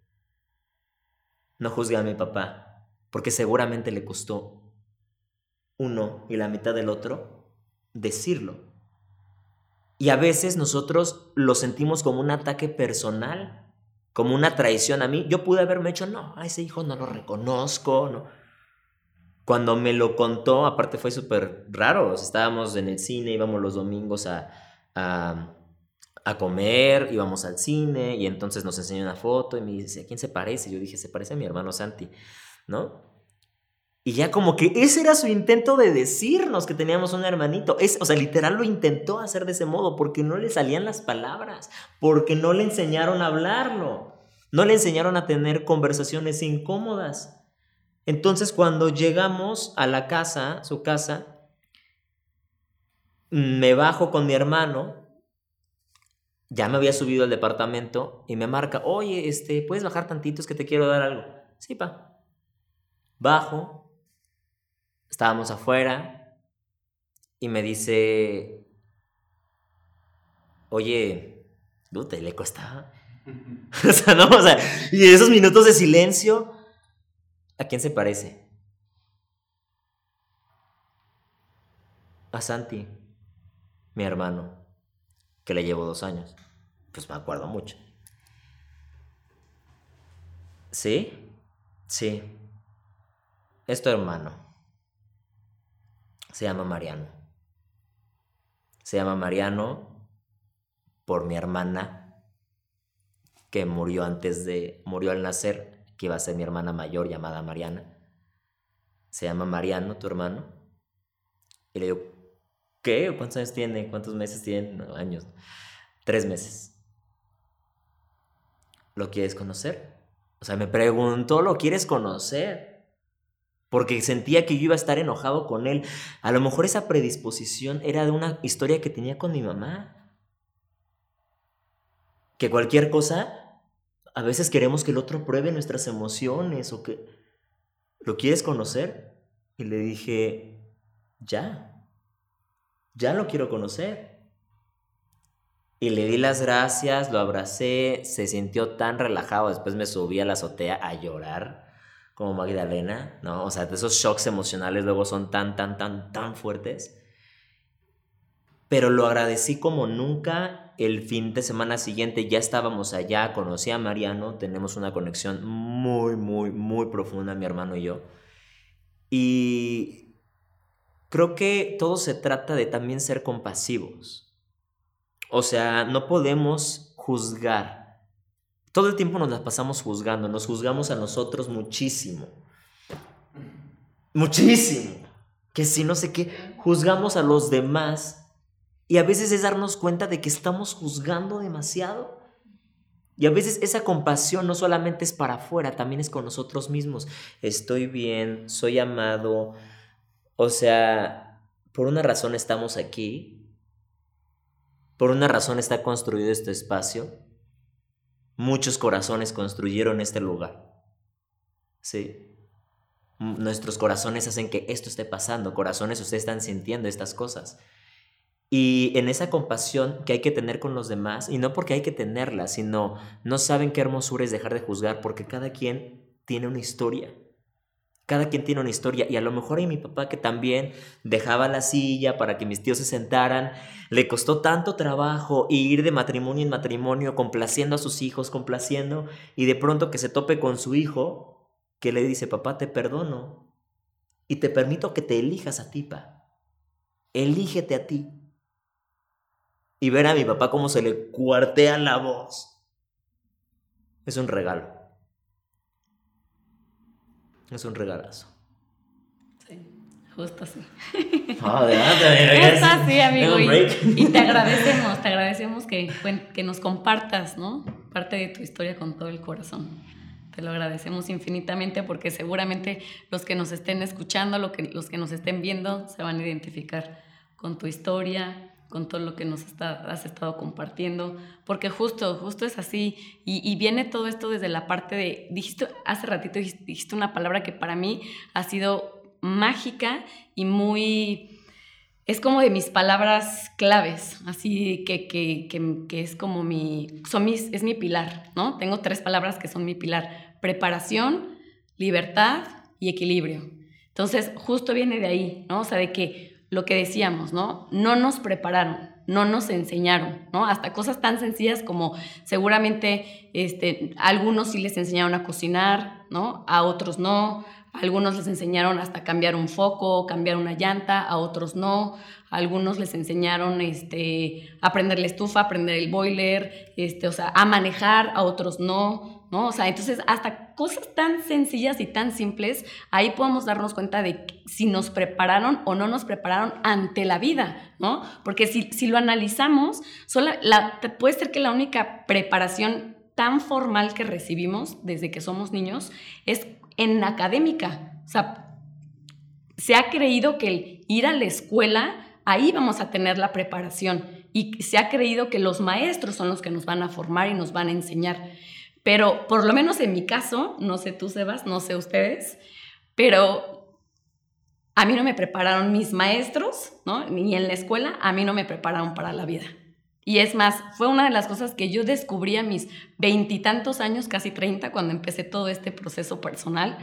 No juzgué a mi papá. Porque seguramente le costó uno y la mitad del otro decirlo. Y a veces nosotros lo sentimos como un ataque personal, como una traición a mí. Yo pude haberme hecho, no, a ese hijo no lo reconozco, no. Cuando me lo contó, aparte fue súper raro. Estábamos en el cine, íbamos los domingos a, a, comer, íbamos al cine y entonces nos enseñó una foto y me dice, ¿a quién se parece? Yo dije, se parece a mi hermano Santi, ¿no? Y ya como que ese era su intento de decirnos que teníamos un hermanito. Es, o sea, literal lo intentó hacer de ese modo porque no le salían las palabras, porque no le enseñaron a hablarlo, no le enseñaron a tener conversaciones incómodas. Entonces cuando llegamos a la casa, su casa, me bajo con mi hermano, ya me había subido al departamento y me marca, oye, este, ¿puedes bajar tantito? Es que te quiero dar algo. Sí, pa. Bajo, estábamos afuera y me dice, oye, ¿te le costaba? o sea, no, o sea, y esos minutos de silencio, ¿a quién se parece? A Santi, mi hermano, que le llevo dos años. Pues me acuerdo mucho. ¿Sí? Sí. Es tu hermano. Se llama Mariano. Se llama Mariano por mi hermana que murió antes de, murió al nacer, que iba a ser mi hermana mayor llamada Mariana. Se llama Mariano, tu hermano. Y le digo, ¿qué? ¿Cuántos años tiene? ¿Cuántos meses tiene? años. Tres meses. ¿Lo quieres conocer? O sea, me preguntó, ¿lo quieres conocer? Porque sentía que yo iba a estar enojado con él. A lo mejor esa predisposición era de una historia que tenía con mi mamá. Que cualquier cosa, a veces queremos que el otro pruebe nuestras emociones o que... ¿Lo quieres conocer? Y le dije, ya, ya lo quiero conocer. Y le di las gracias, lo abracé, se sintió tan relajado, después me subí a la azotea a llorar como Magdalena, ¿no? O sea, esos shocks emocionales luego son tan, tan, tan, tan fuertes. Pero lo agradecí como nunca. El fin de semana siguiente ya estábamos allá, conocí a Mariano, tenemos una conexión muy, muy, muy profunda, mi hermano y yo. Y creo que todo se trata de también ser compasivos. O sea, no podemos juzgar todo el tiempo nos las pasamos juzgando, nos juzgamos a nosotros muchísimo. Muchísimo. Que si no sé qué, juzgamos a los demás. Y a veces es darnos cuenta de que estamos juzgando demasiado. Y a veces esa compasión no solamente es para afuera, también es con nosotros mismos. Estoy bien, soy amado. O sea, por una razón estamos aquí. Por una razón está construido este espacio. Muchos corazones construyeron este lugar. Sí. Nuestros corazones hacen que esto esté pasando. Corazones, ustedes están sintiendo estas cosas. Y en esa compasión que hay que tener con los demás, y no porque hay que tenerla, sino no saben qué hermosura es dejar de juzgar, porque cada quien tiene una historia. Cada quien tiene una historia y a lo mejor hay mi papá que también dejaba la silla para que mis tíos se sentaran. Le costó tanto trabajo ir de matrimonio en matrimonio, complaciendo a sus hijos, complaciendo, y de pronto que se tope con su hijo, que le dice, papá, te perdono y te permito que te elijas a ti, pa. Elígete a ti. Y ver a mi papá cómo se le cuartea la voz. Es un regalo. Es un regalazo. Sí, justo así. Oh, adelante, justo así, amigo. Y, te agradecemos, te agradecemos que, que nos compartas, ¿no? Parte de tu historia con todo el corazón. Te lo agradecemos infinitamente porque seguramente los que nos estén escuchando, lo que, los que nos estén viendo, se van a identificar con tu historia, con todo lo que nos has estado compartiendo, porque justo, justo es así, y, viene todo esto desde la parte de, dijiste, hace ratito dijiste, una palabra que para mí ha sido mágica y muy, es como de mis palabras claves, así que, que, que, es como mi, son mis, es mi pilar, ¿no? Tengo tres palabras que son mi pilar, preparación, libertad y equilibrio. Entonces, justo viene de ahí, ¿no? O sea, de que lo que decíamos, ¿no? No nos prepararon, no nos enseñaron, ¿no? Hasta cosas tan sencillas como seguramente este, algunos sí les enseñaron a cocinar, ¿no? A otros no, algunos les enseñaron hasta cambiar un foco, cambiar una llanta, a otros no. algunos les enseñaron este, a la estufa, a prender el boiler, este, o sea, a manejar, a otros no, ¿no? O sea, entonces hasta cosas tan sencillas y tan simples, ahí podemos darnos cuenta de si nos prepararon o no nos prepararon ante la vida, ¿no? Porque si, si lo analizamos, solo la, puede ser que la única preparación tan formal que recibimos desde que somos niños es en académica. O sea, se ha creído que el ir a la escuela, ahí vamos a tener la preparación. Y se ha creído que los maestros son los que nos van a formar y nos van a enseñar. Pero por lo menos en mi caso, no sé tú, Sebas, no sé ustedes, pero a mí no me prepararon mis maestros, ¿no? Ni en la escuela, a mí no me prepararon para la vida. Y es más, fue una de las cosas que yo descubrí a mis veintitantos años, casi treinta, cuando empecé todo este proceso personal.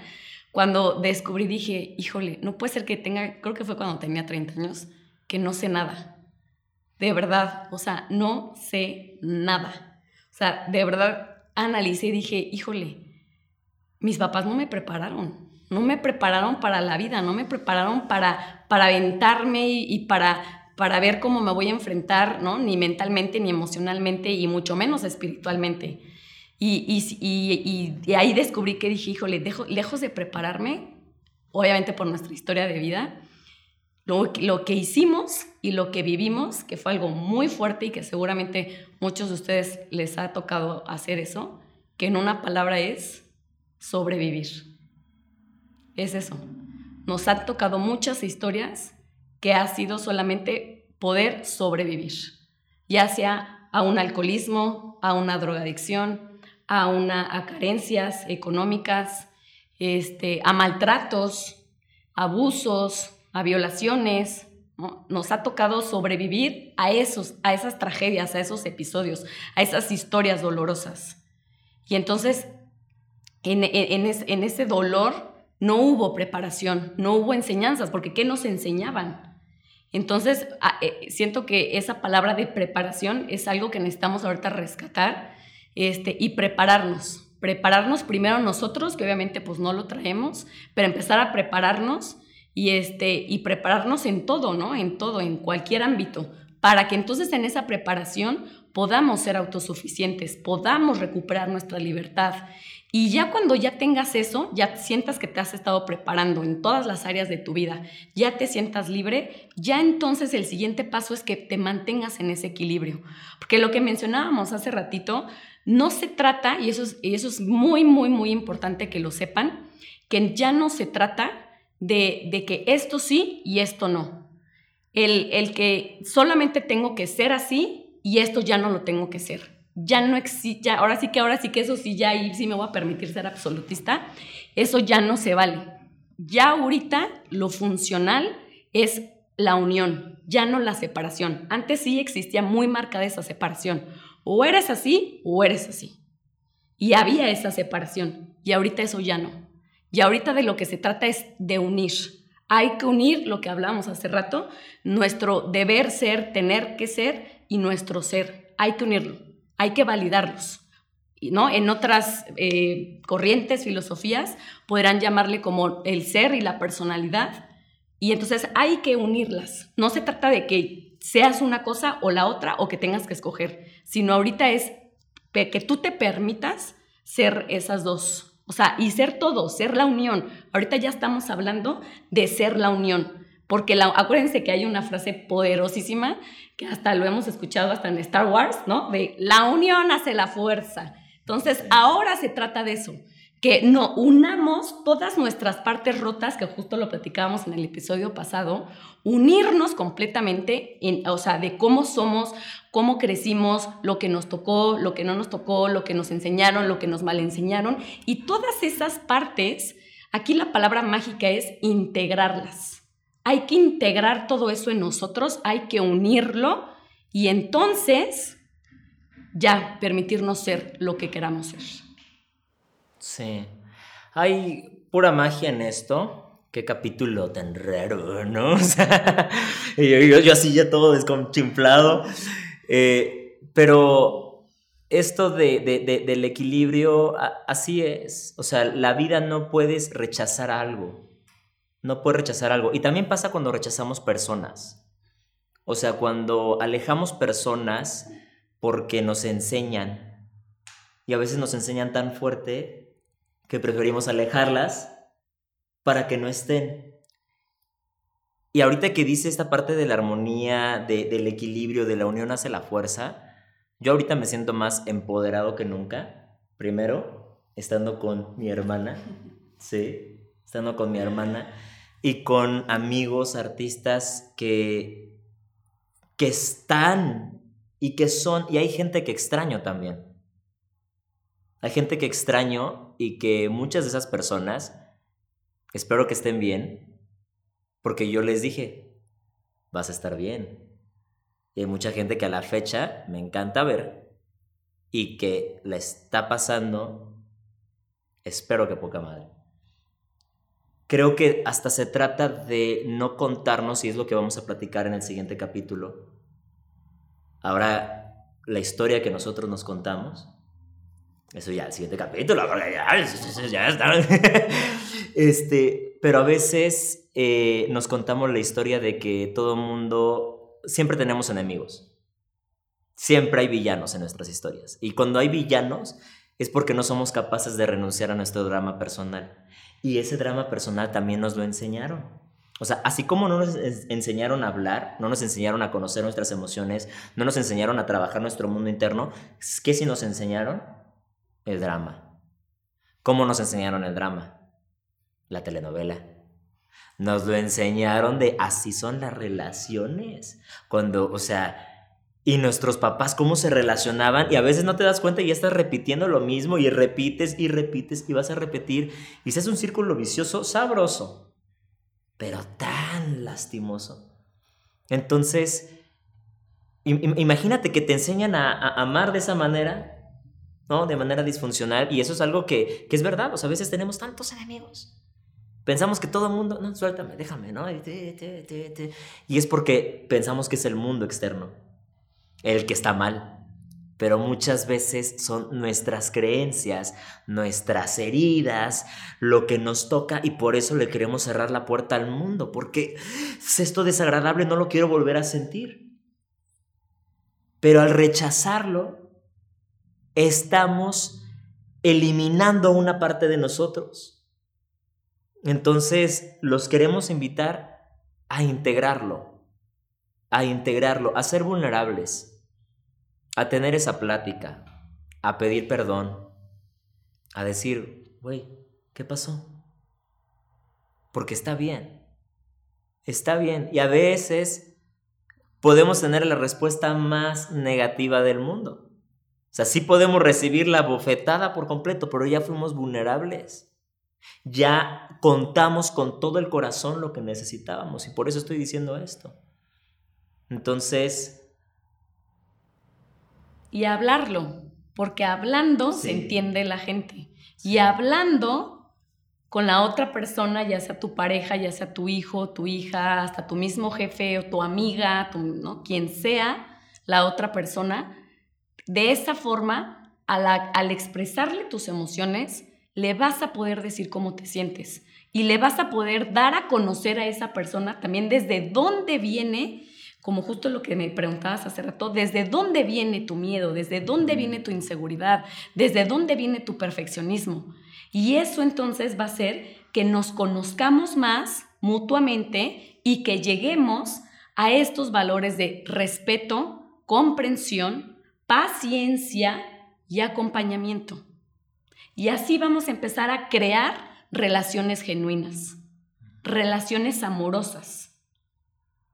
Cuando descubrí, dije, híjole, no puede ser que tenga, creo que fue cuando tenía 30 años, que no sé nada. De verdad, o sea, no sé nada. O sea, de verdad analicé y dije, híjole, mis papás no me prepararon. No me prepararon para la vida, no me prepararon para, para aventarme y para para ver cómo me voy a enfrentar, ¿no? Ni mentalmente, ni emocionalmente, y mucho menos espiritualmente. Y, ahí descubrí que dije, híjole, dejo, lejos de prepararme, obviamente por nuestra historia de vida, lo, que hicimos y lo que vivimos, que fue algo muy fuerte y que seguramente muchos de ustedes les ha tocado hacer eso, que en una palabra es sobrevivir. Es eso. Nos han tocado muchas historias que ha sido solamente poder sobrevivir, ya sea a un alcoholismo, a una drogadicción, a, una, carencias económicas, este, a maltratos, abusos, a violaciones. Nos ha tocado sobrevivir a, esos, a esas tragedias, a esos episodios, a esas historias dolorosas. Y entonces, en, en ese dolor no hubo preparación, no hubo enseñanzas, porque ¿qué nos enseñaban? Entonces, eh, siento que esa palabra de preparación es algo que necesitamos ahorita rescatar este, y prepararnos. Prepararnos primero nosotros, que obviamente pues no lo traemos, pero empezar a prepararnos y, este, y prepararnos en todo, ¿no? En todo, en cualquier ámbito, para que entonces en esa preparación podamos ser autosuficientes, podamos recuperar nuestra libertad y ya cuando ya tengas eso, ya sientas que te has estado preparando en todas las áreas de tu vida, ya te sientas libre, ya entonces el siguiente paso es que te mantengas en ese equilibrio. Porque lo que mencionábamos hace ratito, no se trata, y eso es, y eso es muy, muy, muy importante que lo sepan, que ya no se trata de, de que esto sí y esto no. El, el que solamente tengo que ser así y esto ya no lo tengo que ser ya no existe, ahora sí que ahora sí que eso sí ya ahí sí me voy a permitir ser absolutista, eso ya no se vale. Ya ahorita lo funcional es la unión, ya no la separación. Antes sí existía muy marcada esa separación. O eres así o eres así. Y había esa separación. Y ahorita eso ya no. Y ahorita de lo que se trata es de unir. Hay que unir lo que hablamos hace rato, nuestro deber ser, tener que ser y nuestro ser. Hay que unirlo hay que validarlos. ¿no? En otras eh, corrientes, filosofías, podrán llamarle como el ser y la personalidad. Y entonces hay que unirlas. No se trata de que seas una cosa o la otra o que tengas que escoger, sino ahorita es que tú te permitas ser esas dos. O sea, y ser todo, ser la unión. Ahorita ya estamos hablando de ser la unión. Porque la, acuérdense que hay una frase poderosísima que hasta lo hemos escuchado hasta en Star Wars, ¿no? De la unión hace la fuerza. Entonces, ahora se trata de eso, que no unamos todas nuestras partes rotas, que justo lo platicábamos en el episodio pasado, unirnos completamente, en, o sea, de cómo somos, cómo crecimos, lo que nos tocó, lo que no nos tocó, lo que nos enseñaron, lo que nos mal enseñaron, y todas esas partes, aquí la palabra mágica es integrarlas hay que integrar todo eso en nosotros, hay que unirlo y entonces ya permitirnos ser lo que queramos ser. Sí, hay pura magia en esto qué capítulo tan raro, ¿no? O yo, así ya todo desconchimplado. Eh, pero esto de, del equilibrio, así es. O sea, la vida no puedes rechazar algo. No puedes rechazar algo. Y también pasa cuando rechazamos personas. O sea, cuando alejamos personas porque nos enseñan. Y a veces nos enseñan tan fuerte que preferimos alejarlas para que no estén. Y ahorita que dice esta parte de la armonía, del equilibrio, de la unión hace la fuerza, yo ahorita me siento más empoderado que nunca. Primero, estando con mi hermana, sí, estando con mi hermana y con amigos, artistas que, que están y que son, y hay gente que extraño también. Hay gente que extraño y que muchas de esas personas, espero que estén bien, porque yo les dije, vas a estar bien. Y hay mucha gente que a la fecha me encanta ver y que la está pasando, espero que poca madre creo que hasta se trata de no contarnos, y es lo que vamos a platicar en el siguiente capítulo. Ahora, la historia que nosotros nos contamos, eso ya, el siguiente capítulo, ya, ya está. este, pero a veces eh, nos contamos la historia de que todo mundo, siempre tenemos enemigos. Siempre hay villanos en nuestras historias. Y cuando hay villanos es porque no somos capaces de renunciar a nuestro drama personal. Y ese drama personal también nos lo enseñaron. O sea, así como no nos enseñaron a hablar, no nos enseñaron a conocer nuestras emociones, no nos enseñaron a trabajar nuestro mundo interno, ¿qué sí nos enseñaron? El drama. ¿Cómo nos enseñaron el drama? La telenovela. Nos lo enseñaron de así son las relaciones. Cuando, o sea, y nuestros papás cómo se relacionaban y a veces no te das cuenta y ya estás repitiendo lo mismo y repites y repites y vas a repetir y se hace un círculo vicioso sabroso, pero tan lastimoso. Entonces, imagínate que te enseñan a, amar de esa manera, ¿no? De manera disfuncional y eso es algo que, que es verdad, o sea, a veces tenemos tantos enemigos. Pensamos que todo el mundo, no, suéltame, déjame, ¿no? Y es porque pensamos que es el mundo externo el que está mal. Pero muchas veces son nuestras creencias, nuestras heridas, lo que nos toca y por eso le queremos cerrar la puerta al mundo, porque es esto desagradable no lo quiero volver a sentir. Pero al rechazarlo, estamos eliminando una parte de nosotros. Entonces los queremos invitar a integrarlo, a integrarlo, a ser vulnerables, a tener esa plática, a pedir perdón, a decir, güey, ¿qué pasó? Porque está bien, está bien. Y a veces podemos tener la respuesta más negativa del mundo. O sea, sí podemos recibir la bofetada por completo, pero ya fuimos vulnerables. Ya contamos con todo el corazón lo que necesitábamos y por eso estoy diciendo esto. Entonces... Y hablarlo, porque hablando se entiende la gente. Y hablando con la otra persona, ya sea tu pareja, ya sea tu hijo, tu hija, hasta tu mismo jefe o tu amiga, ¿no? quien sea la otra persona, de esa forma, al, al expresarle tus emociones, le vas a poder decir cómo te sientes y le vas a poder dar a conocer a esa persona también desde dónde viene como justo lo que me preguntabas hace rato, ¿desde dónde viene tu miedo? ¿Desde dónde viene tu inseguridad? ¿Desde dónde viene tu perfeccionismo? Y eso entonces va a ser que nos conozcamos más mutuamente y que lleguemos a estos valores de respeto, comprensión, paciencia y acompañamiento. Y así vamos a empezar a crear relaciones genuinas, relaciones amorosas.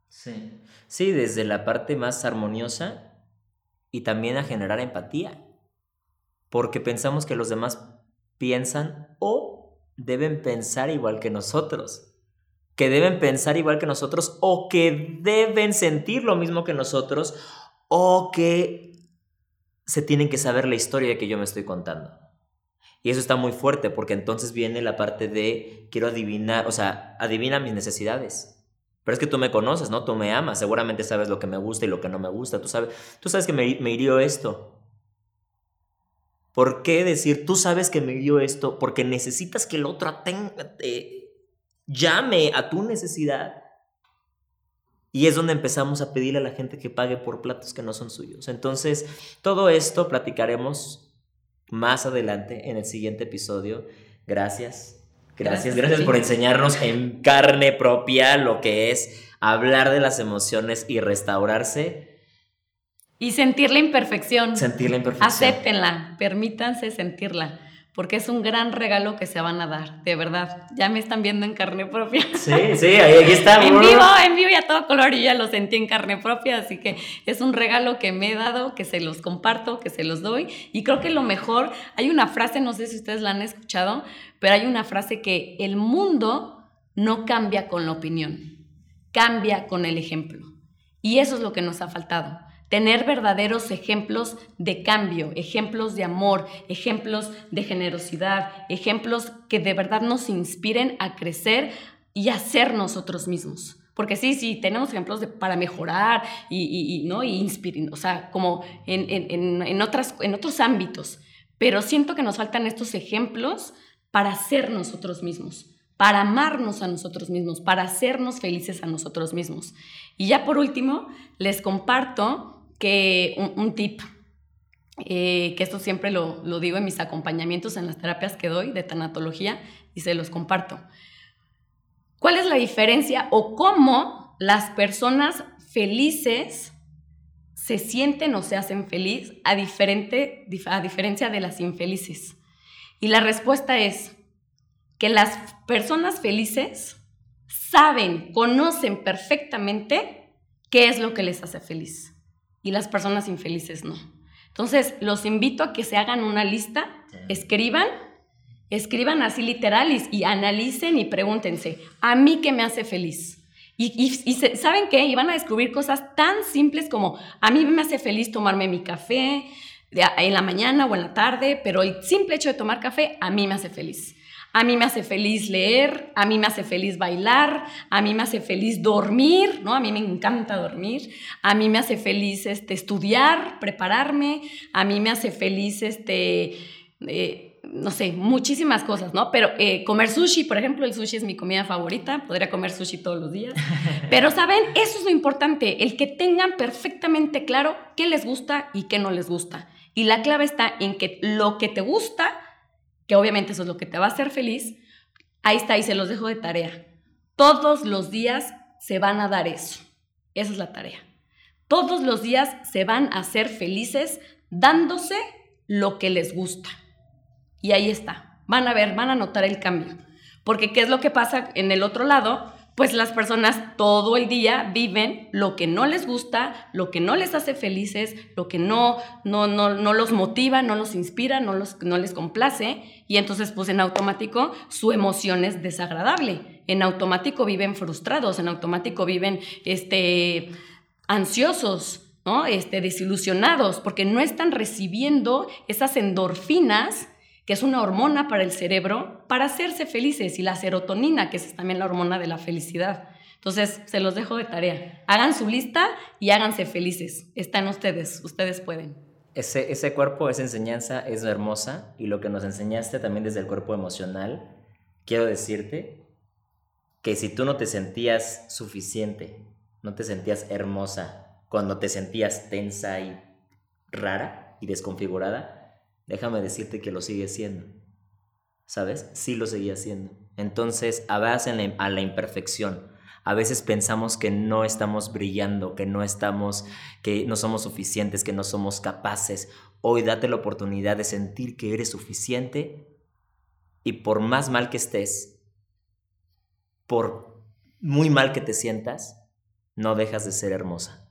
Sí. Sí, desde la parte más armoniosa y también a generar empatía. Porque pensamos que los demás piensan o deben pensar igual que nosotros. Que deben pensar igual que nosotros o que deben sentir lo mismo que nosotros o que se tienen que saber la historia que yo me estoy contando. Y eso está muy fuerte porque entonces viene la parte de quiero adivinar, o sea, adivina mis necesidades. Pero es que tú me conoces, ¿no? Tú me amas, seguramente sabes lo que me gusta y lo que no me gusta. Tú sabes, tú sabes que me, me hirió esto. ¿Por qué decir, tú sabes que me hirió esto? Porque necesitas que el otro llame a tu necesidad. Y es donde empezamos a pedirle a la gente que pague por platos que no son suyos. Entonces, todo esto platicaremos más adelante en el siguiente episodio. Gracias. Gracias, gracias, por enseñarnos en carne propia lo que es hablar de las emociones y restaurarse. Y sentir la imperfección. Sentir la imperfección. Acéptenla, permítanse sentirla porque es un gran regalo que se van a dar, de verdad. Ya me están viendo en carne propia. Sí, sí, ahí está. en vivo, en vivo y a todo color, y ya lo sentí en carne propia, así que es un regalo que me he dado, que se los comparto, que se los doy. Y creo que lo mejor, hay una frase, no sé si ustedes la han escuchado, pero hay una frase que el mundo no cambia con la opinión, cambia con el ejemplo. Y eso es lo que nos ha faltado tener verdaderos ejemplos de cambio, ejemplos de amor, ejemplos de generosidad, ejemplos que de verdad nos inspiren a crecer y a ser nosotros mismos. Porque sí, sí, tenemos ejemplos de, para mejorar y, ¿no? y inspirar, o sea, como en, en, en, otras, en otros ámbitos. Pero siento que nos faltan estos ejemplos para ser nosotros mismos, para amarnos a nosotros mismos, para hacernos felices a nosotros mismos. Y ya por último, les comparto que un, tip, eh, que esto siempre lo, lo, digo en mis acompañamientos, en las terapias que doy de tanatología, y se los comparto. ¿Cuál es la diferencia o cómo las personas felices se sienten o se hacen feliz a, diferente, a diferencia de las infelices? Y la respuesta es que las personas felices saben, conocen perfectamente qué es lo que les hace feliz y las personas infelices no. Entonces, los invito a que se hagan una lista, escriban, escriban así literal y, analicen y pregúntense, ¿a mí qué me hace feliz? Y, y, ¿saben qué? Y van a descubrir cosas tan simples como, a mí me hace feliz tomarme mi café en la mañana o en la tarde, pero el simple hecho de tomar café a mí me hace feliz. A mí me hace feliz leer, a mí me hace feliz bailar, a mí me hace feliz dormir, ¿no? A mí me encanta dormir, a mí me hace feliz este, estudiar, prepararme, a mí me hace feliz, este, eh, no sé, muchísimas cosas, ¿no? Pero eh, comer sushi, por ejemplo, el sushi es mi comida favorita, podría comer sushi todos los días. Pero, ¿saben? Eso es lo importante, el que tengan perfectamente claro qué les gusta y qué no les gusta. Y la clave está en que lo que te gusta que obviamente eso es lo que te va a hacer feliz, ahí está y se los dejo de tarea. Todos los días se van a dar eso. Esa es la tarea. Todos los días se van a ser felices dándose lo que les gusta. Y ahí está. Van a ver, van a notar el cambio. Porque ¿qué es lo que pasa en el otro lado? Pues las personas todo el día viven lo que no les gusta, lo que no les hace felices, lo que no, no, no, no los motiva, no los inspira, no, los, no les complace, y entonces pues en automático su emoción es desagradable. En automático viven frustrados, en automático viven este, ansiosos, ¿no? este, desilusionados, porque no están recibiendo esas endorfinas que es una hormona para el cerebro, para hacerse felices, y la serotonina, que es también la hormona de la felicidad. Entonces, se los dejo de tarea. Hagan su lista y háganse felices. Están ustedes, ustedes pueden. Ese, ese cuerpo, esa enseñanza es hermosa y lo que nos enseñaste también desde el cuerpo emocional, quiero decirte que si tú no te sentías suficiente, no te sentías hermosa, cuando te sentías tensa y rara y desconfigurada, déjame decirte que lo sigue siendo. ¿Sabes? Sí lo seguía haciendo. Entonces, a veces a la imperfección. A veces pensamos que no estamos brillando, que no estamos, que no somos suficientes, que no somos capaces. Hoy date la oportunidad de sentir que eres suficiente y por más mal que estés, por muy mal que te sientas, no dejas de ser hermosa.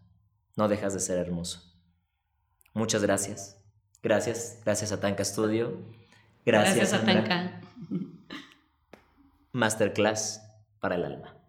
No dejas de ser hermoso. Muchas gracias. Gracias, gracias a Tanka Studio. Gracias, gracias a Tanka. Masterclass para el alma.